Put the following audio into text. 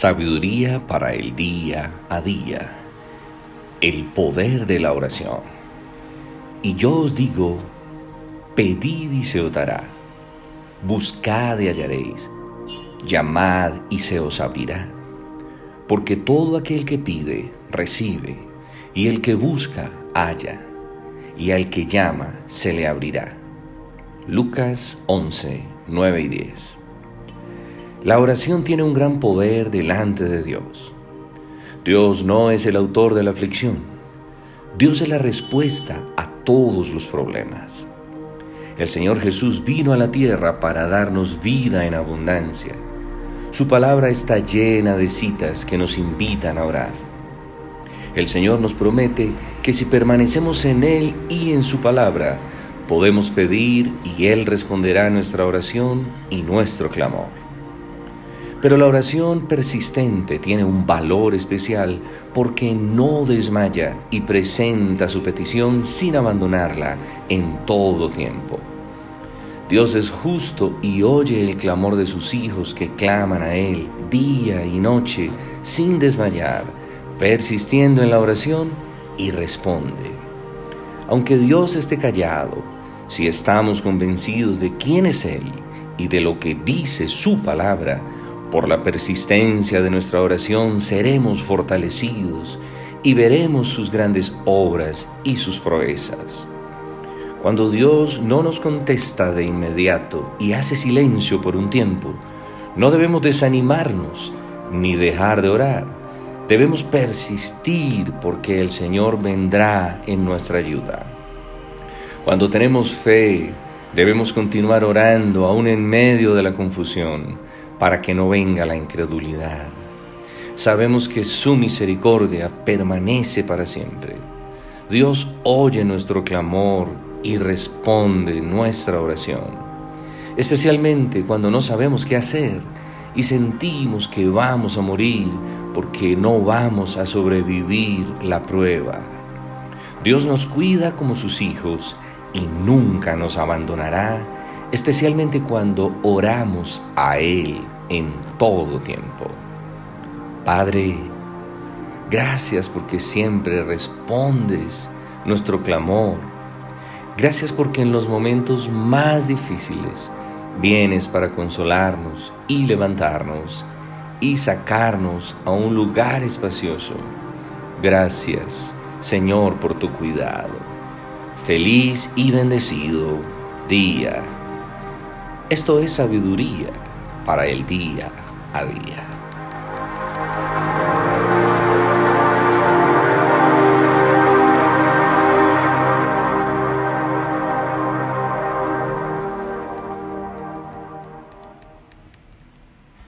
Sabiduría para el día a día. El poder de la oración. Y yo os digo, pedid y se os dará. Buscad y hallaréis. Llamad y se os abrirá. Porque todo aquel que pide, recibe. Y el que busca, halla. Y al que llama, se le abrirá. Lucas 11, 9 y 10. La oración tiene un gran poder delante de Dios. Dios no es el autor de la aflicción. Dios es la respuesta a todos los problemas. El Señor Jesús vino a la tierra para darnos vida en abundancia. Su palabra está llena de citas que nos invitan a orar. El Señor nos promete que si permanecemos en Él y en su palabra, podemos pedir y Él responderá nuestra oración y nuestro clamor. Pero la oración persistente tiene un valor especial porque no desmaya y presenta su petición sin abandonarla en todo tiempo. Dios es justo y oye el clamor de sus hijos que claman a Él día y noche sin desmayar, persistiendo en la oración y responde. Aunque Dios esté callado, si estamos convencidos de quién es Él y de lo que dice su palabra, por la persistencia de nuestra oración seremos fortalecidos y veremos sus grandes obras y sus proezas. Cuando Dios no nos contesta de inmediato y hace silencio por un tiempo, no debemos desanimarnos ni dejar de orar. Debemos persistir porque el Señor vendrá en nuestra ayuda. Cuando tenemos fe, debemos continuar orando aún en medio de la confusión para que no venga la incredulidad. Sabemos que su misericordia permanece para siempre. Dios oye nuestro clamor y responde nuestra oración, especialmente cuando no sabemos qué hacer y sentimos que vamos a morir porque no vamos a sobrevivir la prueba. Dios nos cuida como sus hijos y nunca nos abandonará especialmente cuando oramos a Él en todo tiempo. Padre, gracias porque siempre respondes nuestro clamor. Gracias porque en los momentos más difíciles vienes para consolarnos y levantarnos y sacarnos a un lugar espacioso. Gracias, Señor, por tu cuidado. Feliz y bendecido día. Esto es sabiduría para el día a día.